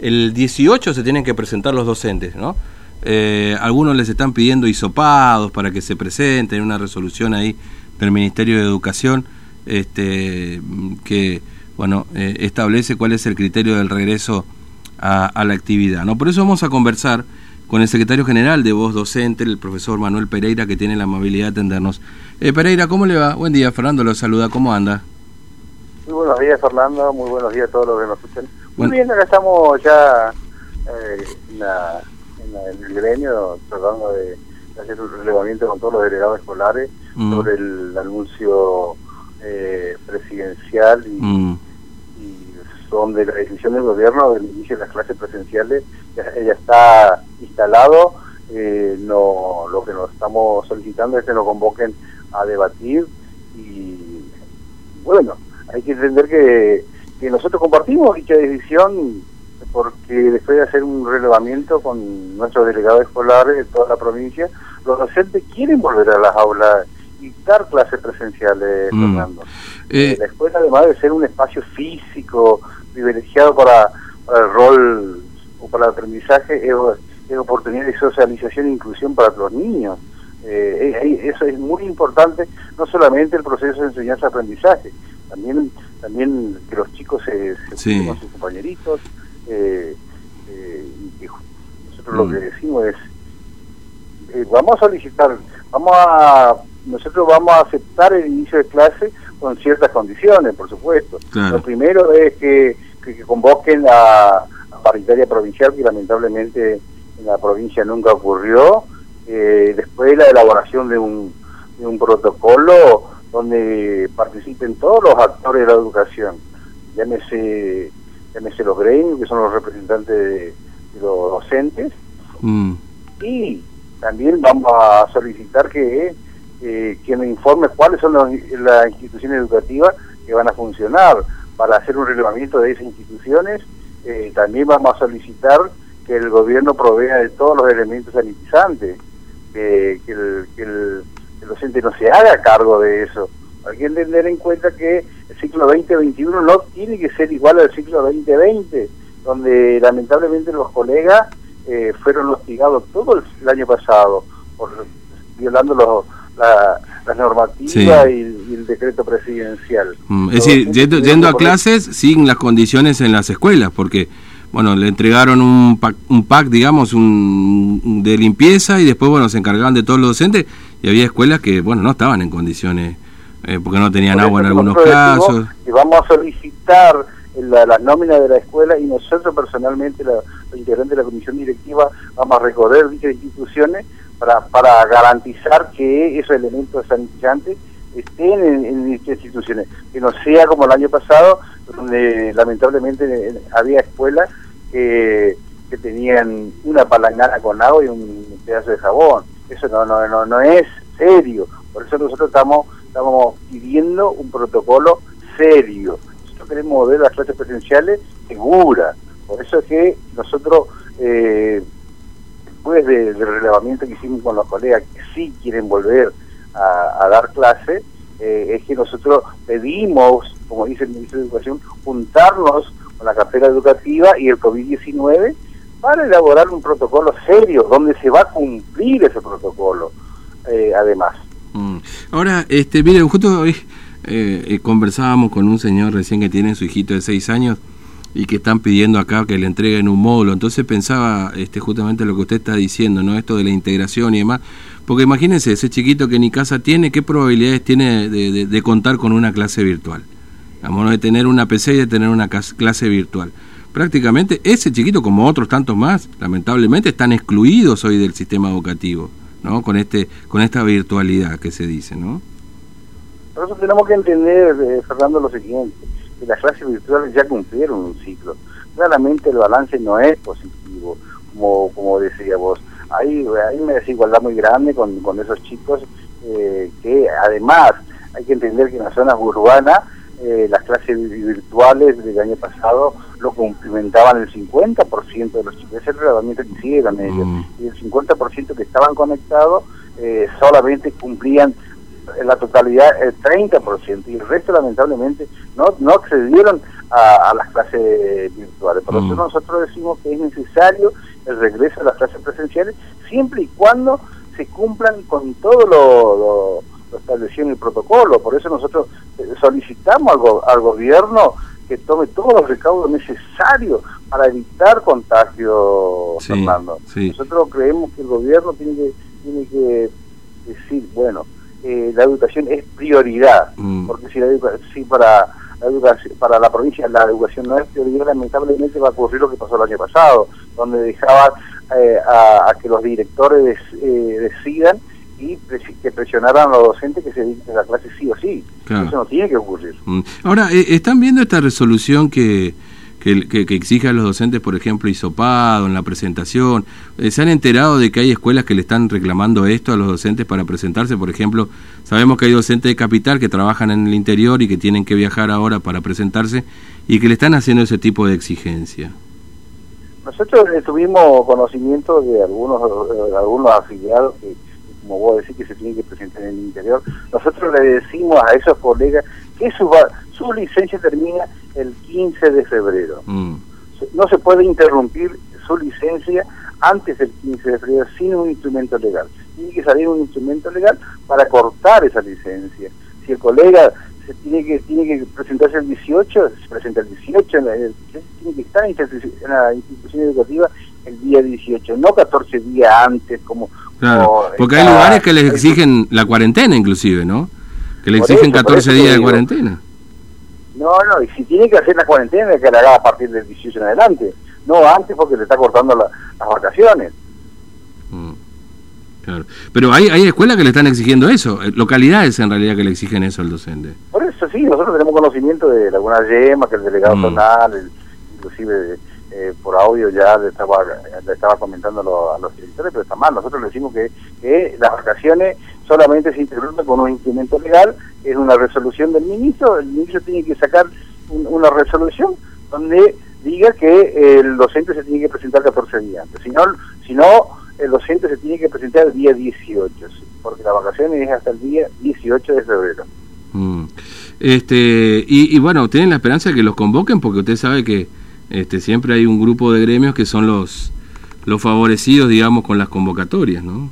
el 18 se tienen que presentar los docentes, ¿no? Eh, algunos les están pidiendo hisopados para que se presenten, una resolución ahí del Ministerio de Educación este, que bueno eh, establece cuál es el criterio del regreso a, la actividad. ¿no? Por eso vamos a conversar con el secretario general de Voz Docente, el profesor Manuel Pereira, que tiene la amabilidad de atendernos. Eh, Pereira, ¿cómo le va? Buen día, Fernando lo saluda, ¿cómo anda? Muy buenos días, Fernando, muy buenos días a todos los que nos escuchan. Muy bien, acá estamos ya eh, en, el gremio tratando de hacer un relevamiento con todos los delegados escolares mm. sobre el anuncio eh, presidencial y, mm. son de la decisión del gobierno del inicio de las clases presenciales ya, está instalado eh, no lo que nos estamos solicitando es que nos convoquen a debatir y bueno hay que entender que, que nosotros compartimos dicha decisión porque después de hacer un relevamiento con nuestros delegados escolares de toda la provincia, los docentes quieren volver a las aulas y dar clases presenciales, mm. Fernando. Eh, la escuela, además de ser un espacio físico privilegiado para, el rol o para el aprendizaje, es, es, oportunidad de socialización e inclusión para los niños. Eh, eso es muy importante, no solamente el proceso de enseñanza-aprendizaje, también también que los chicos se, se con sus compañeritos. Eh, eh, y nosotros lo mm. que decimos es, eh, vamos a solicitar, vamos a nosotros vamos a aceptar el inicio de clase con ciertas condiciones, por supuesto. Lo primero es que, que, convoquen a, paritaria provincial, que lamentablemente en la provincia nunca ocurrió. Eh, después la elaboración de un, de un protocolo donde participen todos los actores de la educación, llámese, llámese los gremios, que son los representantes de, los docentes, mm. y también vamos a solicitar que eh, quien informe cuáles son las instituciones educativas que van a funcionar para hacer un relevamiento de esas instituciones. Eh, también vamos a solicitar que el gobierno provea de todos los elementos sanitizantes, que, el, docente no se haga cargo de eso. Hay que tener en cuenta que el ciclo 2021 no tiene que ser igual al ciclo 2020, donde lamentablemente los colegas eh, fueron hostigados todo el año pasado por violando los la, normativa y, el decreto presidencial. Mm, es decir, yendo, a clases sin las condiciones en las escuelas, porque bueno, le entregaron un pack, un pack digamos, un, de limpieza y después, bueno, se encargaban de todos los docentes y había escuelas que, bueno, no estaban en condiciones, eh, porque no tenían agua en algunos casos. Y vamos a solicitar la, la, nómina de la escuela y nosotros personalmente, la, los integrantes de la comisión directiva, vamos a recorrer dichas instituciones para, para garantizar que esos elementos sanitizantes estén en, en instituciones, que no sea como el año pasado, donde lamentablemente había escuelas que, que tenían una palangana con agua y un pedazo de jabón. Eso no, no, no, no es serio. Por eso nosotros estamos, estamos pidiendo un protocolo serio. Nosotros queremos ver las clases presenciales seguras. Por eso es que nosotros eh, después del relevamiento que hicimos con los colegas que sí quieren volver a, dar clase, eh, es que nosotros pedimos, como dice el Ministro de Educación, juntarnos con la cartera educativa y el COVID-19 para elaborar un protocolo serio, donde se va a cumplir ese protocolo, eh, además. Mm. Ahora, este, miren, justo hoy eh, conversábamos con un señor recién que tiene su hijito de seis años, y que están pidiendo acá que le entreguen un módulo. Entonces pensaba este, justamente lo que usted está diciendo, ¿no? Esto de la integración y demás. Porque imagínense, ese chiquito que ni casa tiene, ¿qué probabilidades tiene de, contar con una clase virtual? Vamos, de tener una PC y de tener una clase virtual. Prácticamente ese chiquito, como otros tantos más, lamentablemente están excluidos hoy del sistema educativo, ¿no? Con, este, con esta virtualidad que se dice, ¿no? Por tenemos que entender, eh, Fernando, lo siguiente que las clases virtuales ya cumplieron un ciclo. Claramente el balance no es positivo, como, como decía vos. Hay, hay una desigualdad muy grande con, con esos chicos eh, que además hay que entender que en las zonas urbanas eh, las clases virtuales del año pasado lo cumplimentaban el 50% de los chicos, ese es el relevamiento que hicieron ellos, mm. y el 50% que estaban conectados eh, solamente cumplían en la totalidad el 30% y el resto lamentablemente no, no accedieron a, las clases virtuales. Por eso mm. nosotros decimos que es necesario el regreso a las clases presenciales siempre y cuando se cumplan con todo lo, establecido en el protocolo. Por eso nosotros eh, solicitamos al, al gobierno que tome todos los recaudos necesarios para evitar contagio, Fernando. Nosotros creemos que el gobierno tiene que, tiene que decir, bueno, eh, la educación es prioridad, mm. porque si, la si para la educación, para la provincia la educación no es prioridad, lamentablemente va a ocurrir lo que pasó el año pasado, donde dejaban eh, a, que los directores eh, decidan y que presionaran a los docentes que se a la clase sí o sí. Eso no tiene que ocurrir. Mm. Ahora, ¿están viendo esta resolución que que, que, exige a los docentes, por ejemplo, hisopado en la presentación. Eh, ¿Se han enterado de que hay escuelas que le están reclamando esto a los docentes para presentarse? Por ejemplo, sabemos que hay docentes de capital que trabajan en el interior y que tienen que viajar ahora para presentarse y que le están haciendo ese tipo de exigencia. Nosotros tuvimos conocimiento de algunos, de algunos afiliados que, como vos decís, que se tienen que presentar en el interior. Nosotros le decimos a esos colegas que su, su licencia termina el 15 de febrero. Mm. No se puede interrumpir su licencia antes del 15 de febrero sin un instrumento legal. Tiene que salir un instrumento legal para cortar esa licencia. Si el colega se tiene que tiene que presentarse el 18, se presenta el 18, tiene que estar en la institución educativa el día 18, no 14 días antes como... porque hay lugares que les exigen la cuarentena inclusive, ¿no? Que le exigen 14 días de cuarentena. No, no, y si tiene que hacer la cuarentena, que la haga a partir del 18 en adelante. No antes porque le está cortando las vacaciones. Mm, claro. Pero hay, hay escuelas que le están exigiendo eso, eh, localidades en realidad que le exigen eso al docente. Por eso sí, nosotros tenemos conocimiento de alguna yema, que el delegado mm. zonal, inclusive eh, por audio ya le estaba, estaba comentando a los directores, pero está mal. Nosotros le decimos que, que las vacaciones solamente se interrumpe con un instrumento legal, es una resolución del ministro, el ministro tiene que sacar una resolución donde diga que el docente se tiene que presentar 14 días antes, si no, si no el docente se tiene que presentar el día 18, porque la vacación es hasta el día 18 de febrero. Mm. Este, y, y, bueno, tienen la esperanza de que los convoquen porque usted sabe que este, siempre hay un grupo de gremios que son los, los favorecidos, digamos, con las convocatorias, ¿no?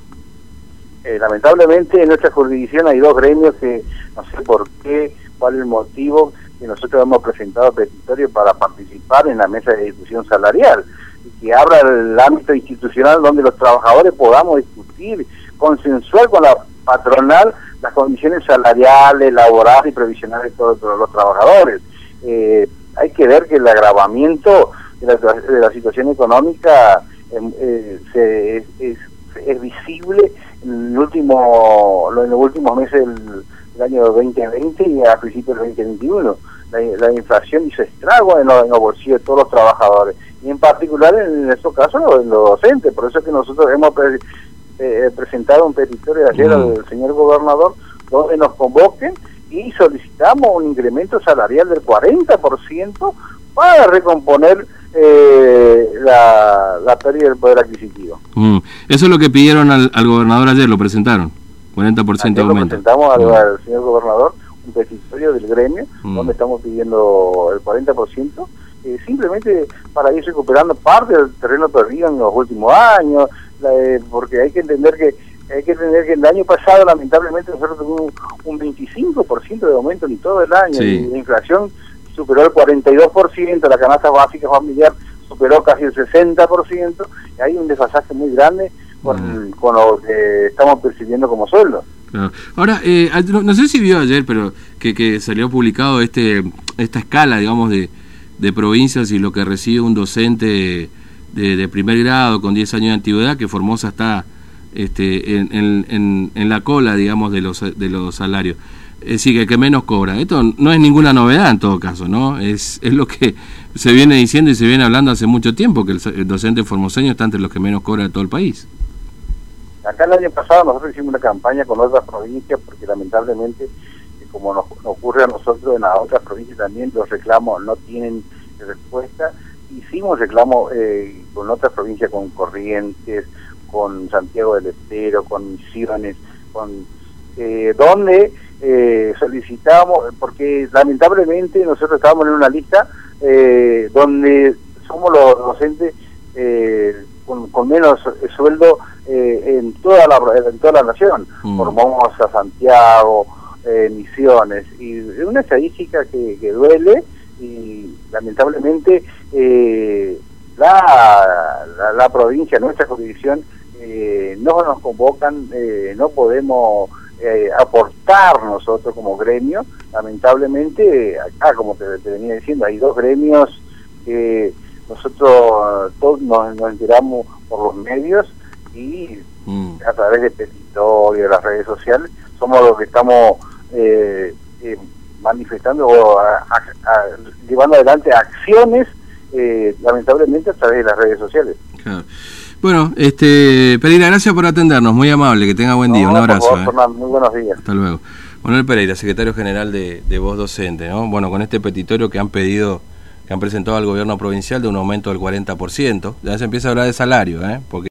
Eh, lamentablemente en nuestra jurisdicción hay dos gremios que no sé por qué, cuál es el motivo que nosotros hemos presentado petitorio para participar en la mesa de discusión salarial y que abra el ámbito institucional donde los trabajadores podamos discutir, consensuar con la patronal las condiciones salariales, laborales y previsionales de todos, los trabajadores. Eh, hay que ver que el agravamiento de la, situación económica em, eh, se, es, es visible en, el último, en los últimos meses del, año 2020 y a principios del 2021. La, inflación hizo estrago en los, bolsillos de todos los trabajadores y en particular en estos casos en los docentes. Por eso es que nosotros hemos eh, presentado un petitorio ayer mm. al señor gobernador donde nos convoquen y solicitamos un incremento salarial del 40% para recomponer eh, la, la, pérdida del poder adquisitivo. Mm. Eso es lo que pidieron al, gobernador ayer, lo presentaron, 40% de aumento. presentamos al, mm. señor gobernador un petitorio del gremio mm. donde estamos pidiendo el 40%, eh, simplemente para ir recuperando parte del terreno perdido en los últimos años, eh, porque hay que entender que hay que entender que el año pasado lamentablemente nosotros tuvimos un 25% de aumento en todo el año y la inflación superó el 42%, la canasta básica familiar superó casi el 60%, y hay un desfasaje muy grande con, con lo que estamos percibiendo como sueldo. Ahora, eh, no, sé si vio ayer, pero que, que salió publicado este esta escala, digamos, de, de provincias y lo que recibe un docente de, de, primer grado con 10 años de antigüedad, que Formosa está este, en, en, la cola, digamos, de los, de los salarios es decir, que menos cobra. Esto no es ninguna novedad en todo caso, ¿no? Es, es lo que se viene diciendo y se viene hablando hace mucho tiempo, que el, docente formoseño está entre los que menos cobra de todo el país. Acá el año pasado nosotros hicimos una campaña con otras provincias porque lamentablemente, eh, como nos, ocurre a nosotros en las otras provincias también, los reclamos no tienen respuesta. Hicimos reclamos eh, con otras provincias, con Corrientes, con Santiago del Estero, con Misiones, con eh, donde eh, solicitamos, porque lamentablemente nosotros estábamos en una lista eh, donde somos los docentes eh, con, menos sueldo en toda la en toda la nación, mm. Formosa, Santiago, Misiones, y es una estadística que, duele y lamentablemente la, la, provincia, nuestra jurisdicción, no nos convocan, no podemos eh, aportar nosotros como gremio. Lamentablemente, acá, como te, venía diciendo, hay dos gremios que nosotros todos nos, enteramos por los medios y mm. a través de petitorio, de las redes sociales, somos los que estamos eh, eh, manifestando o llevando adelante acciones, lamentablemente, a través de las redes sociales. Bueno, este Pereira, gracias por atendernos, muy amable, que tenga buen día, un abrazo. ¿eh? muy buenos días. Hasta luego. Manuel Pereira, secretario general de, de Voz Docente, ¿no? Bueno, con este petitorio que han pedido, que han presentado al gobierno provincial de un aumento del 40%, ya se empieza a hablar de salario, ¿eh? Porque